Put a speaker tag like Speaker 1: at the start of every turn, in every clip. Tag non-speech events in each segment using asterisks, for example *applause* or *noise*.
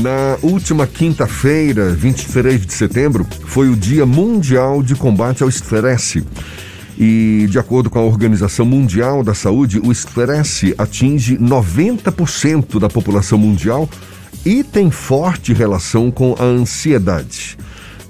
Speaker 1: Na última quinta-feira, 23 de setembro, foi o Dia Mundial de Combate ao Estresse. E, de acordo com a Organização Mundial da Saúde, o estresse atinge 90% da população mundial e tem forte relação com a ansiedade.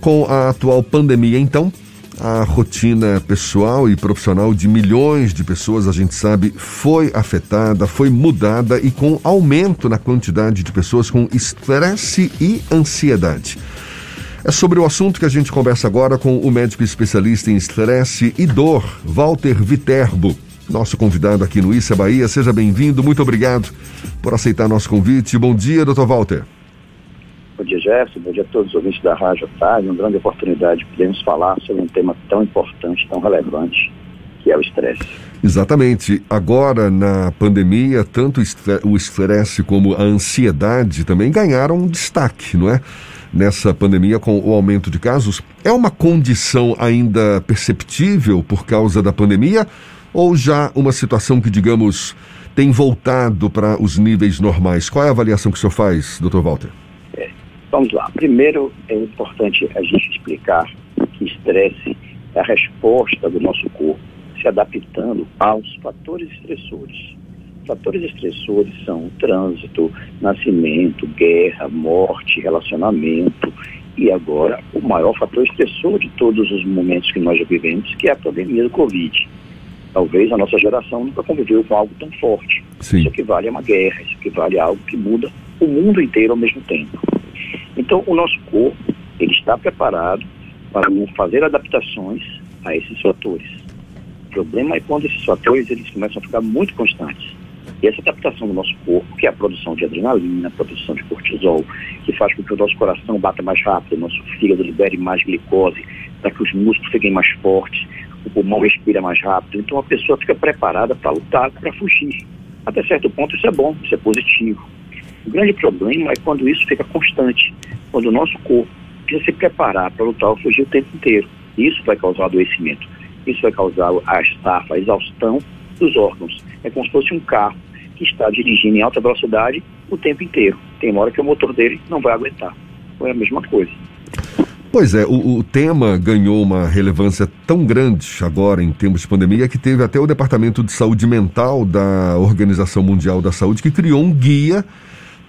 Speaker 1: Com a atual pandemia, então, a rotina pessoal e profissional de milhões de pessoas, a gente sabe, foi afetada, foi mudada e com aumento na quantidade de pessoas com estresse e ansiedade. É sobre o assunto que a gente conversa agora com o médico especialista em estresse e dor, Walter Viterbo. Nosso convidado aqui no Issa Bahia, seja bem-vindo, muito obrigado por aceitar nosso convite. Bom dia, doutor Walter.
Speaker 2: Bom dia, Jefferson. Bom dia a todos os ouvintes da Rádio Tarde. Uma grande oportunidade de podermos falar sobre um tema tão importante, tão relevante, que é o estresse.
Speaker 1: Exatamente. Agora, na pandemia, tanto o estresse como a ansiedade também ganharam destaque, não é? Nessa pandemia, com o aumento de casos. É uma condição ainda perceptível por causa da pandemia? Ou já uma situação que, digamos, tem voltado para os níveis normais? Qual é a avaliação que o senhor faz, doutor Walter?
Speaker 2: Vamos lá. Primeiro, é importante a gente explicar que estresse é a resposta do nosso corpo se adaptando aos fatores estressores. Fatores estressores são trânsito, nascimento, guerra, morte, relacionamento e agora o maior fator estressor de todos os momentos que nós já vivemos, que é a pandemia do Covid. Talvez a nossa geração nunca conviveu com algo tão forte. Sim. Isso equivale a uma guerra, isso equivale a algo que muda o mundo inteiro ao mesmo tempo. Então, o nosso corpo ele está preparado para fazer adaptações a esses fatores. O problema é quando esses fatores eles começam a ficar muito constantes. E essa adaptação do nosso corpo, que é a produção de adrenalina, a produção de cortisol, que faz com que o nosso coração bata mais rápido, o nosso fígado libere mais glicose, para que os músculos fiquem mais fortes, o pulmão respira mais rápido. Então a pessoa fica preparada para lutar, para fugir. Até certo ponto isso é bom, isso é positivo. O grande problema é quando isso fica constante, quando o nosso corpo precisa se preparar para lutar ou fugir o tempo inteiro. Isso vai causar adoecimento, isso vai causar a estafa, a exaustão dos órgãos. É como se fosse um carro que está dirigindo em alta velocidade o tempo inteiro. Tem uma hora que o motor dele não vai aguentar. Então é a mesma coisa.
Speaker 1: Pois é, o, o, tema ganhou uma relevância tão grande agora em tempos de pandemia que teve até o Departamento de Saúde Mental da Organização Mundial da Saúde que criou um guia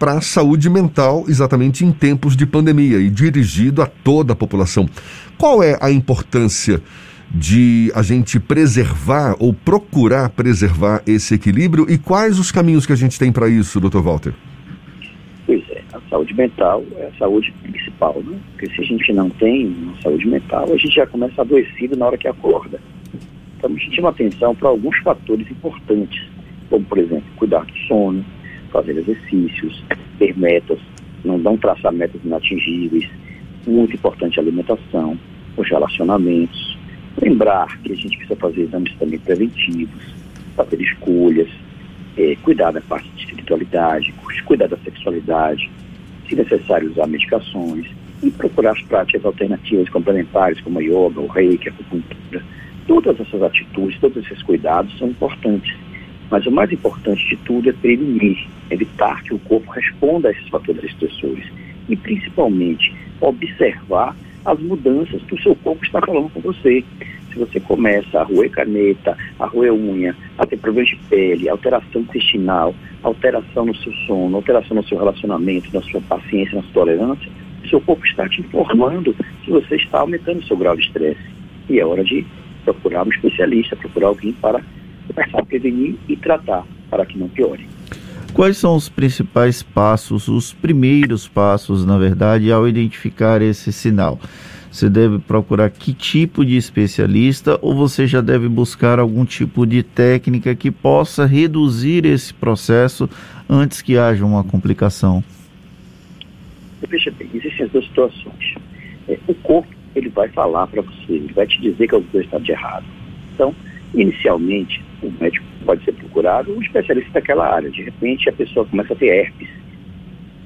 Speaker 1: para a saúde mental exatamente em tempos de pandemia e dirigido a toda a população. Qual é a importância de a gente preservar ou procurar preservar esse equilíbrio e quais os caminhos que a gente tem para isso, doutor Walter?
Speaker 2: Pois é, a saúde mental é a saúde principal, né? Porque se a gente não tem uma saúde mental, a gente já começa adoecido na hora que acorda. Então a gente chama atenção para alguns fatores importantes, como por exemplo, cuidar do sono, fazer exercícios, ter metas, não dão traçar metas inatingíveis, muito importante a alimentação, os relacionamentos, lembrar que a gente precisa fazer exames também preventivos, fazer escolhas, é, cuidar da parte de espiritualidade, cuidar da sexualidade, se necessário usar medicações e procurar as práticas alternativas complementares como a yoga, o reiki, a acupuntura. Todas essas atitudes, todos esses cuidados são importantes mas o mais importante de tudo é prevenir, evitar que o corpo responda a esses fatores estressores e, principalmente, observar as mudanças que o seu corpo está falando com você. Se você começa a roer caneta, a roer unha, a ter problemas de pele, alteração intestinal, alteração no seu sono, alteração no seu relacionamento, na sua paciência, na sua tolerância, o seu corpo está te informando que você está aumentando o seu grau de estresse. E é hora de procurar um especialista, procurar alguém para começar a prevenir e tratar para que não piore.
Speaker 3: Quais são os principais passos, os primeiros passos, na verdade, ao identificar esse sinal? Você deve procurar que tipo de especialista ou você já deve buscar algum tipo de técnica que possa reduzir esse processo antes que haja uma complicação?
Speaker 2: Veja bem, existem as duas situações. É, o corpo ele vai falar para você, ele vai te dizer que alguma coisa está de errado. Então, Inicialmente, o médico pode ser procurado um especialista daquela área. De repente, a pessoa começa a ter herpes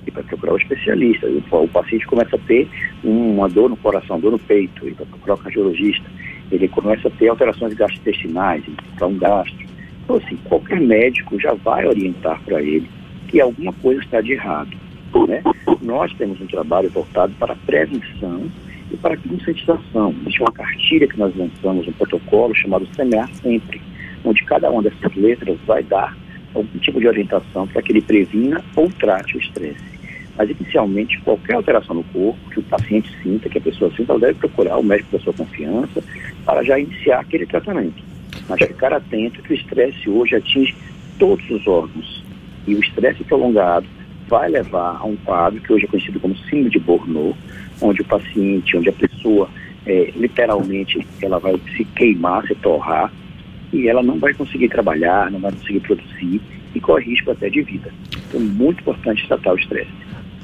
Speaker 2: e vai procurar um especialista. O, paciente começa a ter uma dor no coração, dor no peito, e vai procurar um cardiologista. Ele começa a ter alterações gastrointestinais, para um gastro. Então, assim, qualquer médico já vai orientar para ele que alguma coisa está de errado. né, nós temos um trabalho voltado para a prevenção e para a conscientização. Existe uma cartilha que nós lançamos, um protocolo chamado Semear Sempre, onde cada uma dessas letras vai dar algum tipo de orientação para que ele previna ou trate o estresse. Mas, inicialmente, qualquer alteração no corpo que o paciente sinta, que a pessoa sinta, ela deve procurar o médico da sua confiança para já iniciar aquele tratamento. Mas ficar atento que o estresse hoje atinge todos os órgãos. E o estresse prolongado vai levar a um quadro que hoje é conhecido como síndrome de Burnout, onde o paciente, onde a pessoa, é, literalmente, ela vai se queimar, se torrar, e ela não vai conseguir trabalhar, não vai conseguir produzir e corre risco até de vida. Então, muito importante tratar o estresse.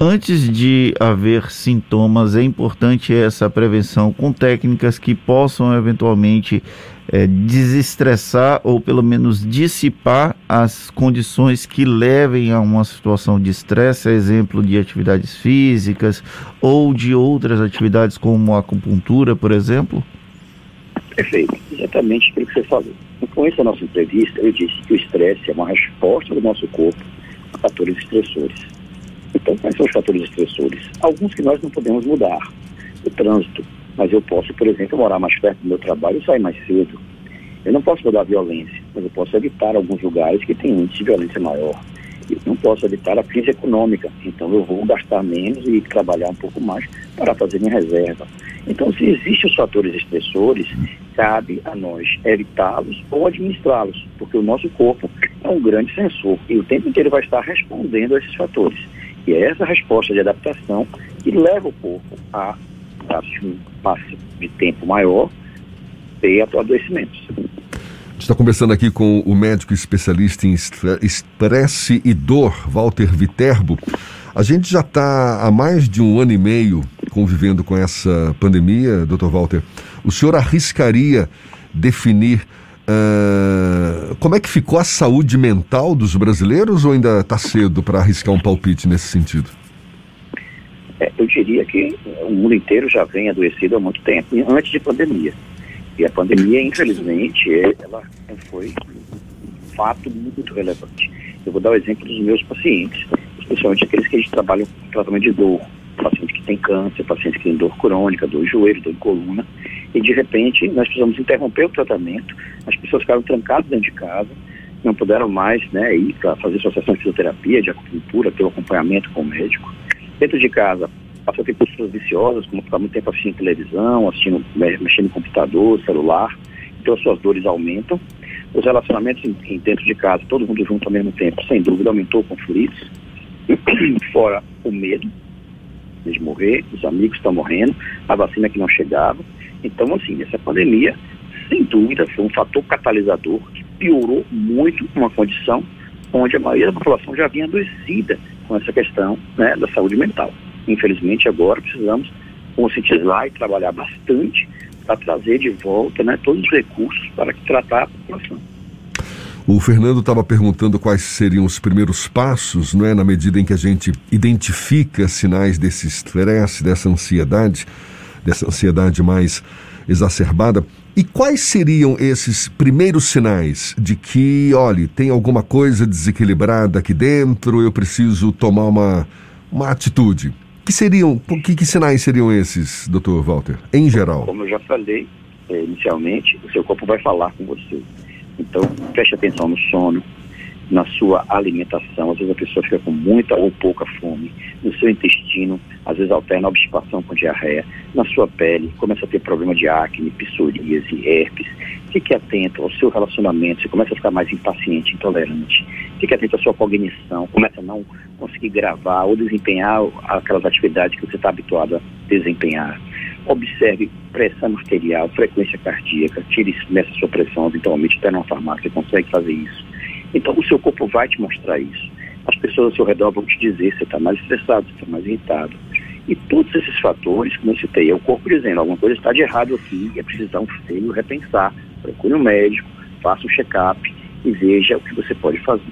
Speaker 3: Antes de haver sintomas, é importante essa prevenção com técnicas que possam eventualmente é, desestressar ou pelo menos dissipar as condições que levem a uma situação de estresse, exemplo de atividades físicas ou de outras atividades como a acupuntura, por exemplo?
Speaker 2: Perfeito, exatamente aquilo que você falou. No começo da nossa entrevista, eu disse que o estresse é uma resposta do nosso corpo a fatores estressores. Então, quais são os fatores estressores? Alguns que nós não podemos mudar. O trânsito. Mas eu posso, por exemplo, morar mais perto do meu trabalho e sair mais cedo. Eu não posso mudar a violência, mas eu posso evitar alguns lugares que têm índice de violência maior. Eu não posso evitar a crise econômica, então eu vou gastar menos e trabalhar um pouco mais para fazer minha reserva. Então, se existem os fatores estressores, cabe a nós evitá-los ou administrá-los, porque o nosso corpo é um grande sensor e o tempo inteiro vai estar respondendo a esses fatores. E é essa resposta de adaptação que leva o corpo a, a um passo de tempo maior, ter adoecimentos.
Speaker 1: Está conversando aqui com o médico especialista em estresse e dor, Walter Viterbo. A gente já está há mais de um ano e meio convivendo com essa pandemia, doutor Walter. O senhor arriscaria definir Uh, como é que ficou a saúde mental dos brasileiros ou ainda está cedo para arriscar um palpite nesse sentido?
Speaker 2: É, eu diria que o mundo inteiro já vem adoecido há muito tempo, antes de pandemia. A pandemia, infelizmente, ela foi um fato muito relevante. Eu vou dar o exemplo dos meus pacientes, especialmente aqueles que a gente trabalha com tratamento de dor, paciente que tem câncer, paciente que tem dor crônica, dor de joelho, dor de coluna, e de repente nós precisamos interromper o tratamento, as pessoas ficaram trancadas dentro de casa, não puderam mais né, ir para fazer sua sessão de fisioterapia, de acupuntura, ter o acompanhamento com o médico. Dentro de casa, passou a ter posturas viciosas, como ficar muito tempo assistindo televisão, assistindo, mexendo no computador, celular, então as suas dores aumentam. Os relacionamentos dentro de casa, todo mundo junto ao mesmo tempo, sem dúvida, aumentou conflitos. *clears throat* Fora o medo de morrer, os amigos estão morrendo, a vacina que não chegava. Então, assim, essa pandemia, sem dúvida, foi um fator catalisador que piorou muito uma condição onde a maioria da população já vinha adoecida com essa questão né, da saúde mental. Infelizmente, agora precisamos conscientizar e trabalhar bastante para trazer de volta né, todos os recursos para tratar a população.
Speaker 1: O Fernando estava perguntando quais seriam os primeiros passos, não é, na medida em que a gente identifica sinais desse estresse, dessa ansiedade, dessa ansiedade mais exacerbada. E quais seriam esses primeiros sinais de que, olhe, tem alguma coisa desequilibrada aqui dentro, eu preciso tomar uma, uma atitude? Que seriam, que, que sinais seriam esses, doutor Walter, em geral?
Speaker 2: Como eu já falei eh, inicialmente, o seu corpo vai falar com você. Então, preste atenção no sono, na sua alimentação. Às vezes a pessoa fica com muita ou pouca fome. No seu intestino, às vezes alterna obstipação com diarreia. Na sua pele, começa a ter problema de acne, psoríase, herpes. Fique atento ao seu relacionamento. Você começa a ficar mais impaciente, intolerante. Fique atento à sua cognição. Começa a não conseguir gravar ou desempenhar aquelas atividades que você está habituado a desempenhar observe pressão arterial, frequência cardíaca, tire meça sua pressão, eventualmente até numa farmácia consegue fazer isso. Então o seu corpo vai te mostrar isso. As pessoas ao seu redor vão te dizer você está mais estressado, se está mais irritado. E todos esses fatores, como eu citei, é o corpo dizendo alguma coisa está de errado aqui, é preciso um feio repensar. Procure um médico, faça um check-up e veja o que você pode fazer.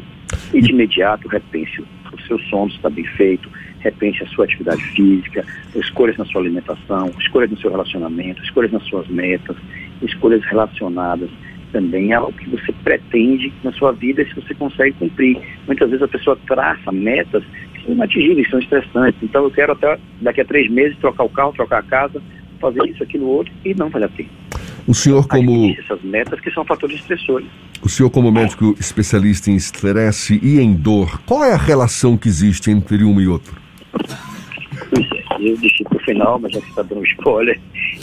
Speaker 2: E de imediato repense o seu sono está bem feito, repense a sua atividade física, escolhas na sua alimentação, escolhas no seu relacionamento, escolhas nas suas metas, escolhas relacionadas também ao que você pretende na sua vida e se você consegue cumprir. Muitas vezes a pessoa traça metas que inatingíveis, são estressantes. Então eu quero até daqui a três meses trocar o carro, trocar a casa, fazer isso, aquilo, outro, e não vale a pena.
Speaker 1: O senhor como
Speaker 2: essas metas que são fatores estressores.
Speaker 1: O senhor como médico especialista em estresse e em dor, qual é a relação que existe entre um e outro?
Speaker 2: Pois é, eu deixei para o final, mas já que está dando spoiler,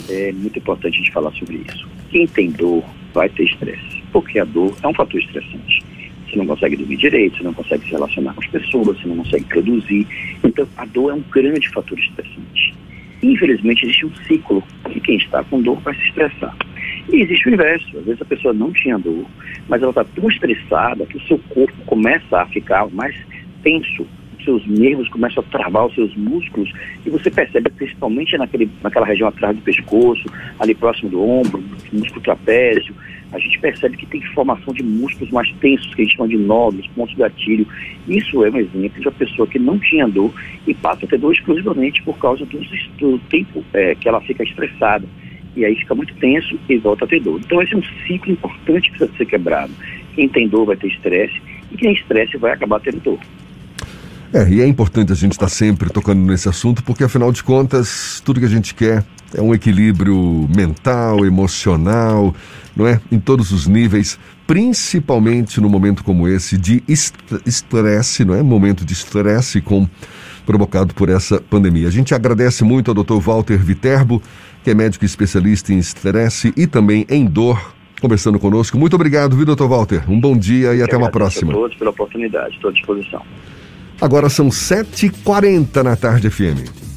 Speaker 2: é muito importante a gente falar sobre isso. Quem tem dor vai ter estresse, porque a dor é um fator estressante. Você não consegue dormir direito, você não consegue se relacionar com as pessoas, você não consegue produzir. Então, a dor é um grande fator estressante. Infelizmente, existe um ciclo que quem está com dor vai se estressar. E existe o inverso. Às vezes a pessoa não tinha dor, mas ela está tão estressada que o seu corpo começa a ficar mais tenso, os seus nervos começam a travar os seus músculos e você percebe principalmente naquele, naquela região atrás do pescoço, ali próximo do ombro, músculo trapézio, a gente percebe que tem formação de músculos mais tensos, que a gente chama de nódulos, pontos de gatilho. Isso é um exemplo de uma pessoa que não tinha dor e passa a ter dor exclusivamente por causa do, do tempo é, que ela fica estressada e aí fica muito tenso e volta a ter dor. Então esse é um ciclo importante que precisa ser quebrado. Quem tem dor vai ter estresse e quem estresse vai acabar tendo dor.
Speaker 1: É, e é importante a gente estar sempre tocando nesse assunto, porque afinal de contas, tudo que a gente quer é um equilíbrio mental, emocional, não é? Em todos os níveis, principalmente no momento como esse de estresse, não é? Momento de estresse com provocado por essa pandemia. A gente agradece muito ao Dr. Walter Viterbo, que é médico especialista em estresse e também em dor, conversando conosco. Muito obrigado, viu, doutor Walter? Um bom dia e Eu até uma próxima.
Speaker 2: A todos pela oportunidade, estou à disposição.
Speaker 1: Agora são 7h40 na tarde FM.